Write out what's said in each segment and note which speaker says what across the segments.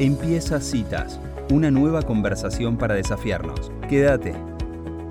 Speaker 1: Empieza Citas, una nueva conversación para desafiarnos. Quédate.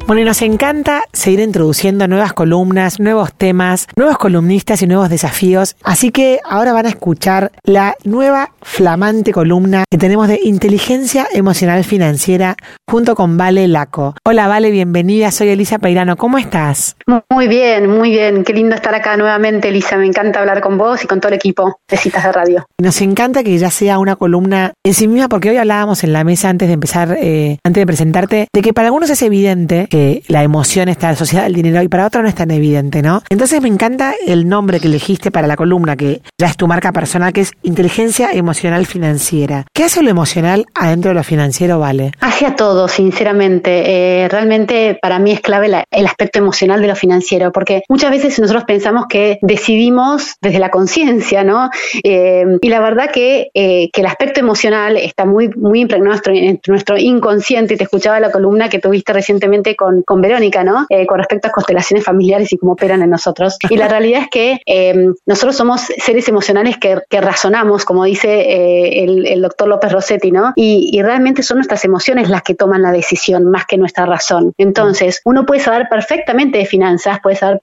Speaker 2: Bueno, y nos encanta seguir introduciendo nuevas columnas, nuevos temas, nuevos columnistas y nuevos desafíos. Así que ahora van a escuchar la nueva flamante columna que tenemos de inteligencia emocional financiera junto con Vale Laco. Hola Vale, bienvenida. Soy Elisa Peirano. ¿Cómo estás?
Speaker 3: Muy bien, muy bien. Qué lindo estar acá nuevamente, Elisa. Me encanta hablar con vos y con todo el equipo de Citas de Radio.
Speaker 2: Nos encanta que ya sea una columna en sí misma, porque hoy hablábamos en la mesa antes de empezar, eh, antes de presentarte, de que para algunos es evidente la emoción está asociada al dinero y para otros no es tan evidente, ¿no? Entonces me encanta el nombre que elegiste para la columna, que ya es tu marca personal, que es inteligencia emocional financiera. ¿Qué hace lo emocional adentro de lo financiero, Vale?
Speaker 3: Hace a todo, sinceramente. Eh, realmente para mí es clave el aspecto emocional de lo financiero, porque muchas veces nosotros pensamos que decidimos desde la conciencia, ¿no? Eh, y la verdad que, eh, que, el aspecto emocional está muy, muy impregnado en nuestro, inconsciente. Te escuchaba la columna que tuviste recientemente con con, Verónica, ¿no? Eh, con respecto a constelaciones familiares y cómo operan en nosotros. Y la realidad es que eh, nosotros somos seres emocionales que, razonamos, como dice eh, el, doctor López Rossetti, ¿no? Y, realmente son nuestras emociones las que toman la decisión más que nuestra razón. Entonces, uno puede saber perfectamente de finanzas, puede saber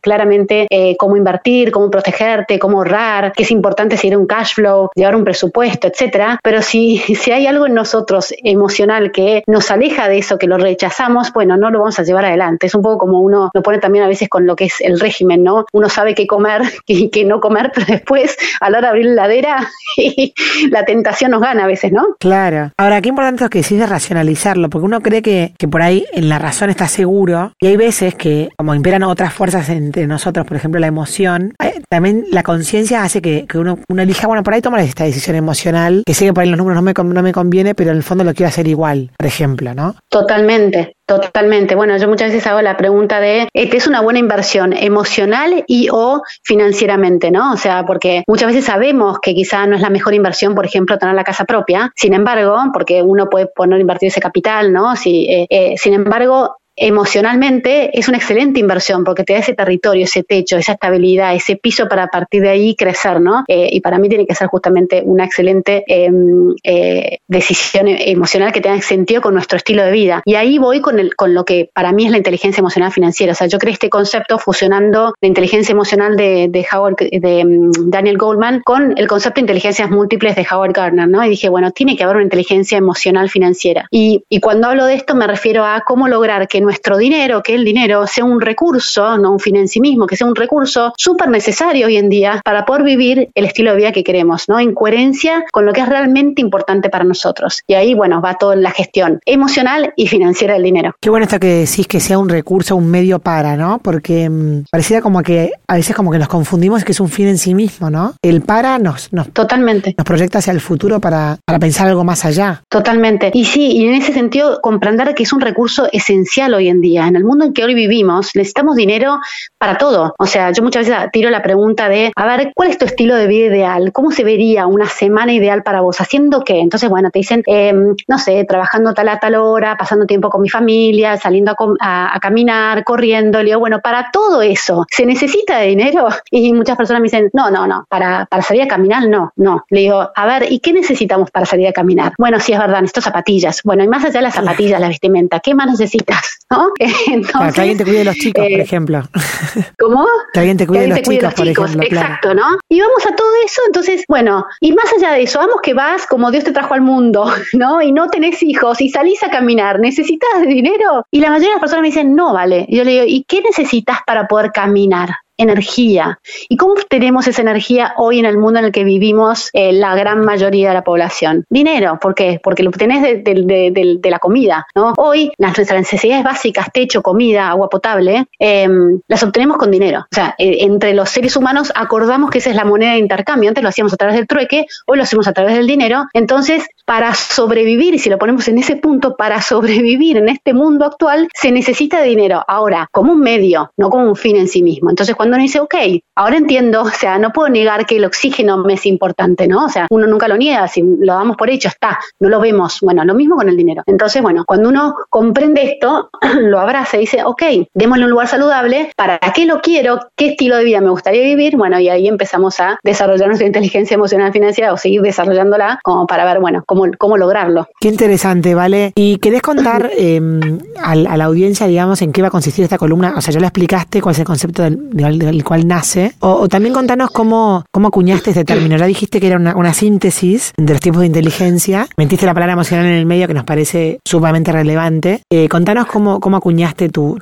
Speaker 3: claramente cómo invertir, cómo protegerte, cómo ahorrar, que es importante seguir un cash flow, llevar un presupuesto, etcétera. Pero si, si hay algo en nosotros emocional que nos aleja de eso, que lo rechazamos, bueno, no lo vamos a llevar adelante. Es un poco como uno lo pone también a veces con lo que es el régimen, ¿no? Uno sabe qué comer y qué no comer, pero después a la hora de abrir la ladera la tentación nos gana a veces, ¿no?
Speaker 2: Claro. Ahora, qué importante es que decís de racionalizarlo, porque uno cree que, que por ahí en la razón está seguro y hay veces que como imperan otras fuerzas entre nosotros, por ejemplo la emoción, eh, también la conciencia hace que, uno, uno, elija, bueno, por ahí tomar esta decisión emocional, que sé que por ahí los números no me, no me conviene, pero en el fondo lo quiero hacer igual, por ejemplo, ¿no?
Speaker 3: Totalmente, Totalmente. Bueno, yo muchas veces hago la pregunta de, ¿este es una buena inversión emocional y o financieramente, no? O sea, porque muchas veces sabemos que quizá no es la mejor inversión, por ejemplo, tener la casa propia. Sin embargo, porque uno puede poner invertir ese capital, ¿no? Si, eh, eh, sin embargo, emocionalmente es una excelente inversión porque te da ese territorio, ese techo, esa estabilidad, ese piso para partir de ahí crecer, ¿no? Eh, y para mí tiene que ser justamente una excelente em, eh, decisión emocional que tenga sentido con nuestro estilo de vida. Y ahí voy con, lo que para mí es la inteligencia emocional financiera. O sea, yo creé este concepto fusionando la inteligencia emocional de, de, Howard, de em, Daniel Goldman con el concepto de inteligencias múltiples de Howard Gardner, ¿no? Y dije, bueno, tiene que haber una inteligencia emocional financiera. Y, y cuando hablo de esto me refiero a cómo lograr que nuestro dinero, que el dinero sea un recurso, no un fin en sí mismo, que sea un recurso súper necesario hoy en día para poder vivir el estilo de vida que queremos, ¿no? En coherencia con lo que es realmente importante para nosotros. Y ahí, bueno, va toda la gestión emocional y financiera del dinero.
Speaker 2: Qué bueno esto que decís que sea un recurso, un medio para, ¿no? Porque mm, pareciera como que a veces como que nos confundimos que es un fin en sí mismo, ¿no? El para nos, nos,
Speaker 3: Totalmente.
Speaker 2: nos proyecta hacia el futuro para, para pensar algo más allá.
Speaker 3: Totalmente. Y sí, y en ese sentido comprender que es un recurso esencial hoy en día. En el mundo en que hoy vivimos, necesitamos dinero para todo. O sea, yo muchas veces tiro la pregunta de, a ver, ¿cuál es tu estilo de vida ideal? ¿Cómo se vería una semana ideal para vos? ¿Haciendo qué? Entonces, bueno, te dicen, em, no sé, trabajando tal a tal hora, pasando tiempo con mi familia, saliendo a, caminar, corriendo. Le digo, bueno, para todo eso, ¿se necesita dinero? Y muchas personas me dicen, no, no, no, para, para salir a caminar, no, no. Le digo, a ver, ¿y qué necesitamos para salir a caminar? Bueno, sí, es verdad, necesito zapatillas. Bueno, y más allá de las zapatillas, la vestimenta, ¿qué más necesitas? ¿No?
Speaker 2: Entonces, que alguien te cuide de los chicos, por eh, ejemplo.
Speaker 3: ¿Cómo?
Speaker 2: Que alguien te cuide, de, los chicos, por ejemplo.
Speaker 3: Exacto, ¿no? Y vamos a todo eso, entonces, bueno, y más allá de eso, vamos que vas como Dios te trajo al mundo, ¿no? Y no tenés hijos y salís a caminar, ¿necesitas dinero? Y la mayoría de las personas me dicen, no, vale. Y yo le digo, ¿y qué necesitas para poder caminar? Energía. ¿Y cómo tenemos esa energía hoy en el mundo en el que vivimos eh, la gran mayoría de la población? Dinero, ¿por qué? Porque lo obtenés de, la comida, ¿no? Hoy nuestras necesidades básicas, techo, comida, agua potable, em, las obtenemos con dinero. O sea, eh, entre los seres humanos acordamos que esa es la moneda de intercambio. Antes lo hacíamos a través del trueque, hoy lo hacemos a través del dinero. Entonces, para sobrevivir, si lo ponemos en ese punto, para sobrevivir en este mundo actual, se necesita dinero. Ahora, como un medio, no como un fin en sí mismo. Entonces, cuando uno dice, ok, ahora entiendo, o sea, no puedo negar que el oxígeno me es importante, ¿no? O sea, uno nunca lo niega, si lo damos por hecho, está, no lo vemos. Bueno, lo mismo con el dinero. Entonces, bueno, cuando uno comprende esto, lo abraza y dice, ok, démosle un lugar saludable, ¿para qué lo quiero? ¿Qué estilo de vida me gustaría vivir? Bueno, y ahí empezamos a desarrollar nuestra inteligencia emocional financiera o seguir desarrollándola como para ver, bueno, cómo, cómo lograrlo.
Speaker 2: Qué interesante, ¿vale? ¿Y querés contar em, a, la audiencia, digamos, en qué va a consistir esta columna? O sea, ya lo explicaste, cuál es el concepto del, cual nace. O, también contanos cómo, cómo acuñaste este término. Ya dijiste que era una, síntesis de los tiempos de inteligencia. Mentiste la palabra emocional en el medio que nos parece sumamente relevante. Eh, contanos cómo, cómo acuñaste tu,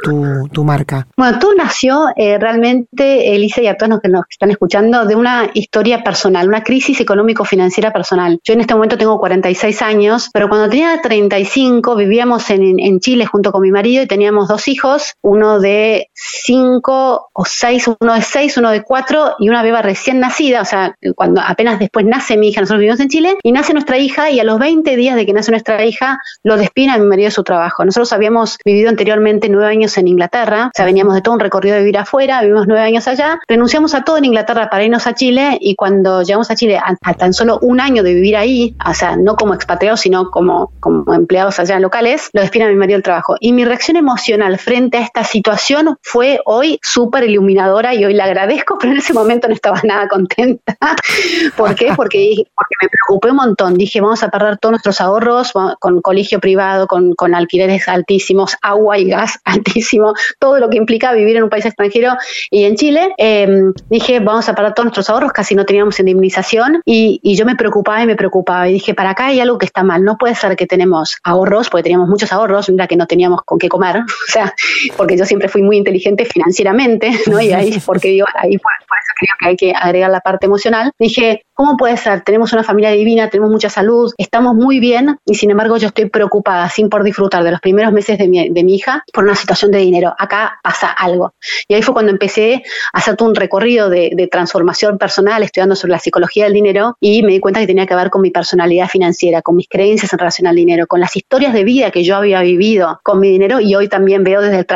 Speaker 2: tu, marca.
Speaker 3: Bueno, todo nació eh, realmente, Elisa y a todos los que nos están escuchando, de una historia personal, una crisis económico-financiera personal. Yo en este momento tengo 46 años, pero cuando tenía 35 vivíamos en, en Chile junto con mi marido y teníamos dos hijos, uno de 5 o 6, uno de 6, uno de 4 y una beba recién nacida, o sea, cuando apenas después nace mi hija, nosotros vivimos en Chile, y nace nuestra hija y a los 20 días de que nace nuestra hija lo despiden a mi marido de su trabajo. Nosotros habíamos vivido anteriormente nueve años en Inglaterra, o sea, veníamos de todo un recorrido de vivir afuera, vivimos nueve años allá, renunciamos a todo en Inglaterra para irnos a Chile y cuando llegamos a Chile, a, tan solo un año de vivir ahí, o sea, no como expatriados, sino como, como empleados allá locales, lo despiden a mi marido del trabajo. Y mi reacción emocional frente a esta situación fue hoy súper iluminadora y hoy la agradezco, pero en ese momento no estaba nada contenta. ¿Por qué? Porque, porque me preocupé un montón. Dije, vamos a perder todos nuestros ahorros con colegio privado, con, con alquileres altísimos, agua y gas altísimo, todo lo que implica vivir en un país extranjero y en Chile. Em, dije, vamos a perder todos nuestros ahorros, casi no teníamos indemnización y, y yo me preocupaba y me preocupaba y dije, para acá hay algo que está mal, no puede ser que tenemos ahorros, porque teníamos muchos ahorros, mira que no teníamos con qué comer, o sea, porque yo siempre fui muy inteligente financieramente, ¿no? Y ahí, porque digo, ahí por, eso creo que hay que agregar la parte emocional. Dije, ¿cómo puede ser? Tenemos una familia divina, tenemos mucha salud, estamos muy bien y sin embargo yo estoy preocupada, sin por disfrutar de los primeros meses de mi, de mi hija, por una situación de dinero. Acá pasa algo. Y ahí fue cuando empecé a hacer todo un recorrido de, de transformación personal, estudiando sobre la psicología del dinero y me di cuenta que tenía que ver con mi personalidad financiera, con mis creencias en relación al dinero, con las historias de vida que yo había vivido con mi dinero y hoy también veo desde el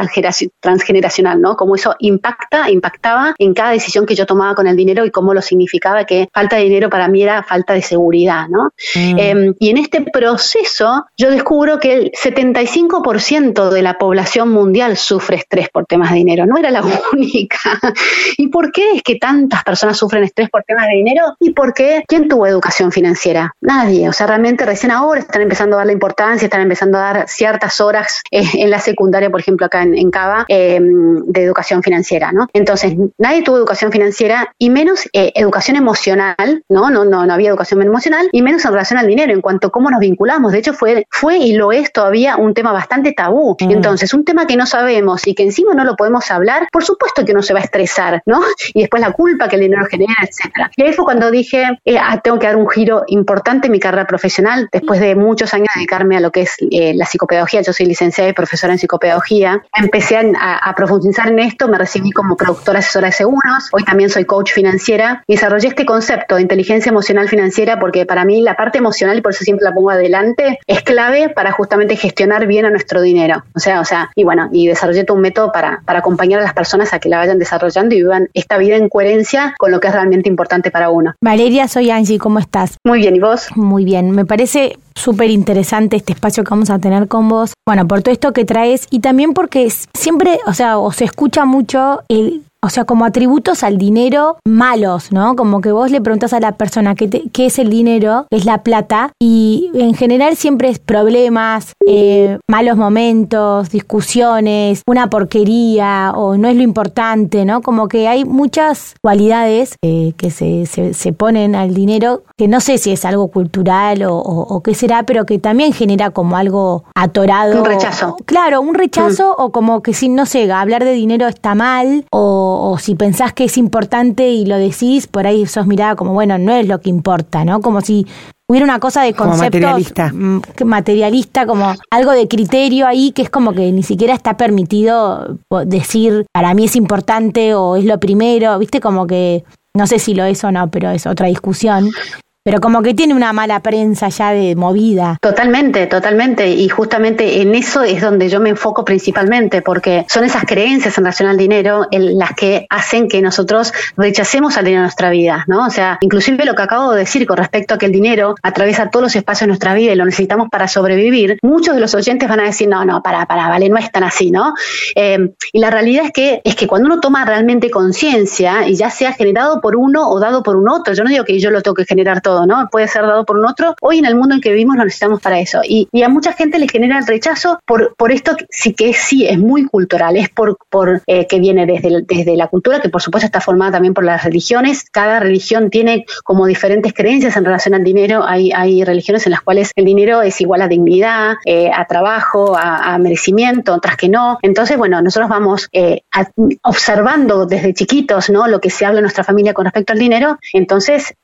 Speaker 3: transgeneracional, ¿no? Cómo eso impacta, impactaba en cada decisión que yo tomaba con el dinero y cómo lo significaba que falta de dinero para mí era falta de seguridad, ¿no? Mm. Em, y en este proceso yo descubro que el 75% de la población mundial sufre estrés por temas de dinero, no era la única. ¿Y por qué es que tantas personas sufren estrés por temas de dinero? ¿Y por qué? ¿Quién tuvo educación financiera? Nadie. O sea, realmente recién ahora están empezando a dar la importancia, están empezando a dar ciertas horas eh, en la secundaria, por ejemplo, acá en, Cava, em, de educación financiera, ¿no? Entonces, nadie tuvo educación financiera y menos eh, educación emocional, ¿no? ¿no? No, no había educación emocional y menos en relación al dinero, en cuanto a cómo nos vinculamos. De hecho, fue, fue y lo es todavía un tema bastante tabú. Mm. Entonces, un tema que no sabemos y que encima no lo podemos hablar, por supuesto que uno se va a estresar, ¿no? Y después la culpa que el dinero genera, etcétera. Y ahí fue cuando dije, eh, ah, tengo que dar un giro importante en mi carrera profesional, después de muchos años dedicarme a lo que es eh, la psicopedagogía. Yo soy licenciada y profesora en psicopedagogía. Empecé a, profundizar en esto, me recibí como productora asesora de seguros, hoy también soy coach financiera y desarrollé este concepto de inteligencia emocional financiera porque para mí la parte emocional, y por eso siempre la pongo adelante, es clave para justamente gestionar bien a nuestro dinero. O sea, o sea, y bueno, y desarrollé todo un método para, para acompañar a las personas a que la vayan desarrollando y vivan esta vida en coherencia con lo que es realmente importante para uno.
Speaker 4: Valeria, soy Angie, ¿cómo estás?
Speaker 3: Muy bien, ¿y vos?
Speaker 4: Muy bien, me parece súper interesante este espacio que vamos a tener con vos. Bueno, por todo esto que traes y también porque siempre, o sea, o se escucha mucho el o sea, como atributos al dinero malos, ¿no? Como que vos le preguntas a la persona qué, qué es el dinero, es la plata, y en general siempre es problemas, eh, malos momentos, discusiones, una porquería, o no es lo importante, ¿no? Como que hay muchas cualidades eh, que se, se, ponen al dinero, que no sé si es algo cultural o, o, qué será, pero que también genera como algo atorado.
Speaker 3: Un rechazo.
Speaker 4: Claro, un rechazo, mm. o como que si, no sé, hablar de dinero está mal, o o, si pensás que es importante y lo decís, por ahí sos mirada como, bueno, no es lo que importa, ¿no? Como si hubiera una cosa de concepto
Speaker 2: materialista.
Speaker 4: Mm, materialista, como algo de criterio ahí que es como que ni siquiera está permitido decir para mí es importante o es lo primero, viste como que no sé si lo es o no, pero es otra discusión. Pero como que tiene una mala prensa ya de movida.
Speaker 3: Totalmente, totalmente. Y justamente en eso es donde yo me enfoco principalmente, porque son esas creencias en relación al dinero las que hacen que nosotros rechacemos al dinero en nuestra vida, ¿no? O sea, inclusive lo que acabo de decir con respecto a que el dinero atraviesa todos los espacios de nuestra vida y lo necesitamos para sobrevivir, muchos de los oyentes van a decir, no, no, para, para, vale, no es tan así, ¿no? Eh, y la realidad es que, es que cuando uno toma realmente conciencia, y ya sea generado por uno o dado por un otro, yo no digo que yo lo tengo que generar todo, ¿no? Puede ser dado por un otro, hoy en el mundo en que vivimos lo necesitamos para eso. Y, a mucha gente le genera el rechazo por, por esto sí que sí es muy cultural, es por, por eh, que viene desde, desde la cultura, que por supuesto está formada también por las religiones. Cada religión tiene como diferentes creencias en relación al dinero. Hay, hay religiones en las cuales el dinero es igual a dignidad, eh, a trabajo, a, merecimiento, otras que no. Entonces, bueno, nosotros vamos eh, observando desde chiquitos ¿no? lo que se habla en nuestra familia con respecto al dinero. Entonces,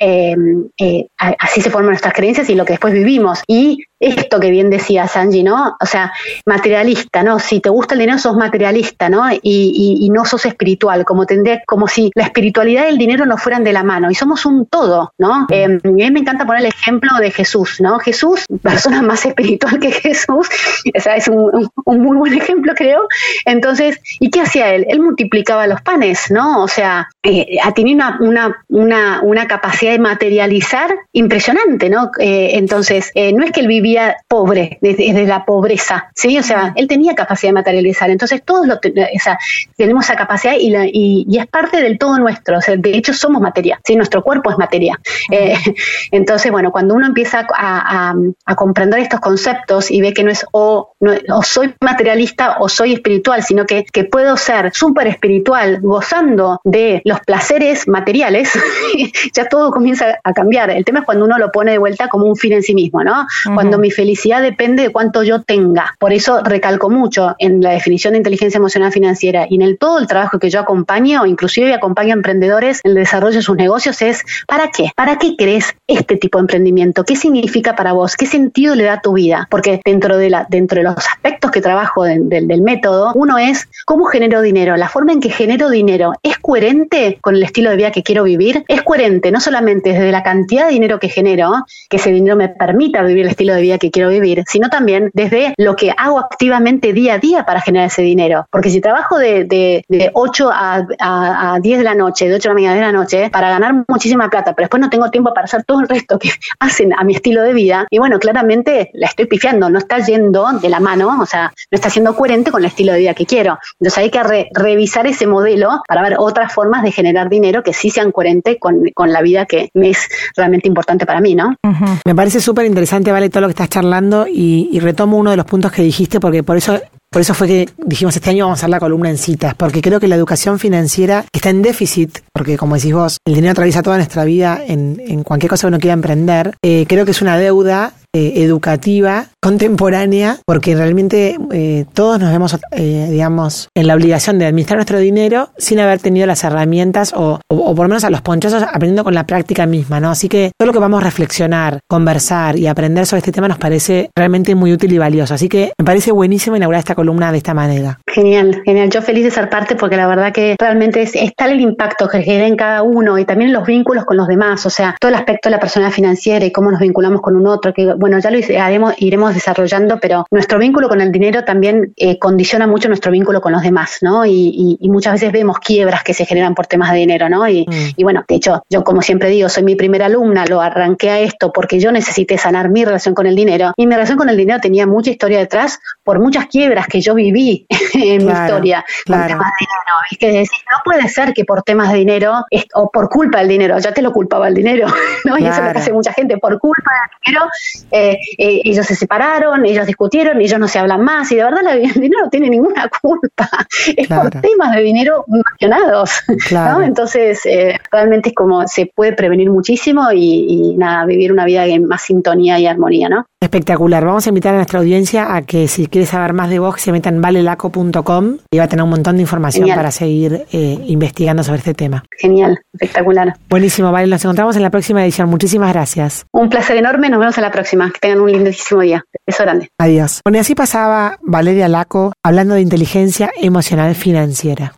Speaker 3: así se forman nuestras creencias y lo que después vivimos. Y esto que bien decía Sanji, ¿no? O sea, materialista, ¿no? Si te gusta el dinero, sos materialista, ¿no? Y, no sos espiritual, como tendría, como si la espiritualidad y el dinero no fueran de la mano, y somos un todo, ¿no? Eh, a mí me encanta poner el ejemplo de Jesús, ¿no? Jesús, persona más espiritual que Jesús, o sea, es un, muy buen ejemplo, creo. Entonces, ¿y qué hacía él? Él multiplicaba los panes, ¿no? O sea, eh, tenía una, una, una, una, capacidad de materializar impresionante, ¿no? Eh, entonces, eh, no es que él vivía pobre, desde, la pobreza, ¿sí? O sea, él tenía capacidad de materializar, entonces todos lo tenemos esa capacidad y, es parte del todo nuestro, o sea, de hecho somos materia, ¿sí? Nuestro cuerpo es materia. Eh, entonces, bueno, cuando uno empieza a, comprender estos conceptos y ve que no es o, o soy materialista o soy espiritual, sino que, que puedo ser súper espiritual gozando de los placeres materiales, ya todo comienza a cambiar. El tema es cuando uno lo pone de vuelta como un fin en sí mismo, ¿no? Cuando mi felicidad depende de cuánto yo tenga. Por eso recalco mucho en la definición de inteligencia emocional financiera y en el todo el trabajo que yo acompaño, inclusive acompaño a emprendedores en el desarrollo de sus negocios, es ¿para qué? ¿Para qué crees este tipo de emprendimiento? ¿Qué significa para vos? ¿Qué sentido le da tu vida? Porque dentro de, la, dentro de los aspectos que trabajo del método, uno es cómo genero dinero. La forma en que genero dinero es coherente con el estilo de vida que quiero vivir. Es coherente no solamente desde la cantidad de dinero que genero, que ese dinero me permita vivir el estilo de vida que quiero vivir, sino también desde lo que hago activamente día a día para generar ese dinero. Porque si trabajo de, de, 8 a, a, 10 de la noche, de 8 de la mañana de la noche, para ganar muchísima plata, pero después no tengo tiempo para hacer todo el resto que hacen a mi estilo de vida, y bueno, claramente la estoy pifiando, no está yendo de la mano, o sea, no está siendo coherente con el estilo de vida que quiero. Entonces hay que revisar ese modelo para ver otras formas de generar dinero que sí sean coherentes con, con la vida que me es realmente importante para mí, ¿no?
Speaker 2: Me parece súper interesante, Vale, todo lo que estás charlando y, retomo uno de los puntos que dijiste porque por eso por eso fue que dijimos este año vamos a hacer la columna en citas, porque creo que la educación financiera está en déficit, porque como decís vos, el dinero atraviesa toda nuestra vida en, en cualquier cosa que uno quiera emprender. Eh, creo que es una deuda eh, educativa contemporánea, porque realmente eh, todos nos vemos, eh, digamos, en la obligación de administrar nuestro dinero sin haber tenido las herramientas o, o, por lo menos a los ponchazos aprendiendo con la práctica misma, ¿no? Así que todo lo que vamos a reflexionar, conversar y aprender sobre este tema nos parece realmente muy útil y valioso. Así que me parece buenísimo inaugurar esta columna de esta manera.
Speaker 3: Genial, genial. Yo feliz de ser parte porque la verdad que realmente es, tal el impacto que genera en cada uno y también los vínculos con los demás, o sea, todo el aspecto de la persona financiera y cómo nos vinculamos con un otro, que bueno, ya lo haremos, iremos desarrollando, pero nuestro vínculo con el dinero también eh, condiciona mucho nuestro vínculo con los demás, ¿no? Y, muchas veces vemos quiebras que se generan por temas de dinero, ¿no? Mm. Y, bueno, de hecho, yo como siempre digo, soy mi primera alumna, lo arranqué a esto porque yo necesité sanar mi relación con el dinero y mi relación con el dinero tenía mucha historia detrás por muchas quiebras que yo viví en mi historia
Speaker 2: claro.
Speaker 3: temas de dinero. Es que decir, no puede ser que por temas de dinero o por culpa del dinero, ya te lo culpaba el dinero, ¿no? Y eso es lo que hace mucha gente, por culpa del dinero, eh, eh, ellos se separaron, ellos discutieron, ellos no se hablan más y de verdad el dinero no tiene ninguna culpa, es por temas de dinero mencionados, ¿no? Entonces eh, realmente es como se puede prevenir muchísimo y, nada, vivir una vida en más sintonía y armonía, ¿no?
Speaker 2: Espectacular. Vamos a invitar a nuestra audiencia a que si quiere saber más de vos, se metan en valelaco.com y va a tener un montón de información para seguir investigando sobre este tema.
Speaker 3: Genial, espectacular.
Speaker 2: Buenísimo, Vale. Nos encontramos en la próxima edición. Muchísimas gracias.
Speaker 3: Un placer enorme. Nos vemos en la próxima. Que tengan un lindísimo día. Beso grande.
Speaker 2: Adiós. Bueno, y así pasaba Valeria Laco hablando de inteligencia emocional financiera.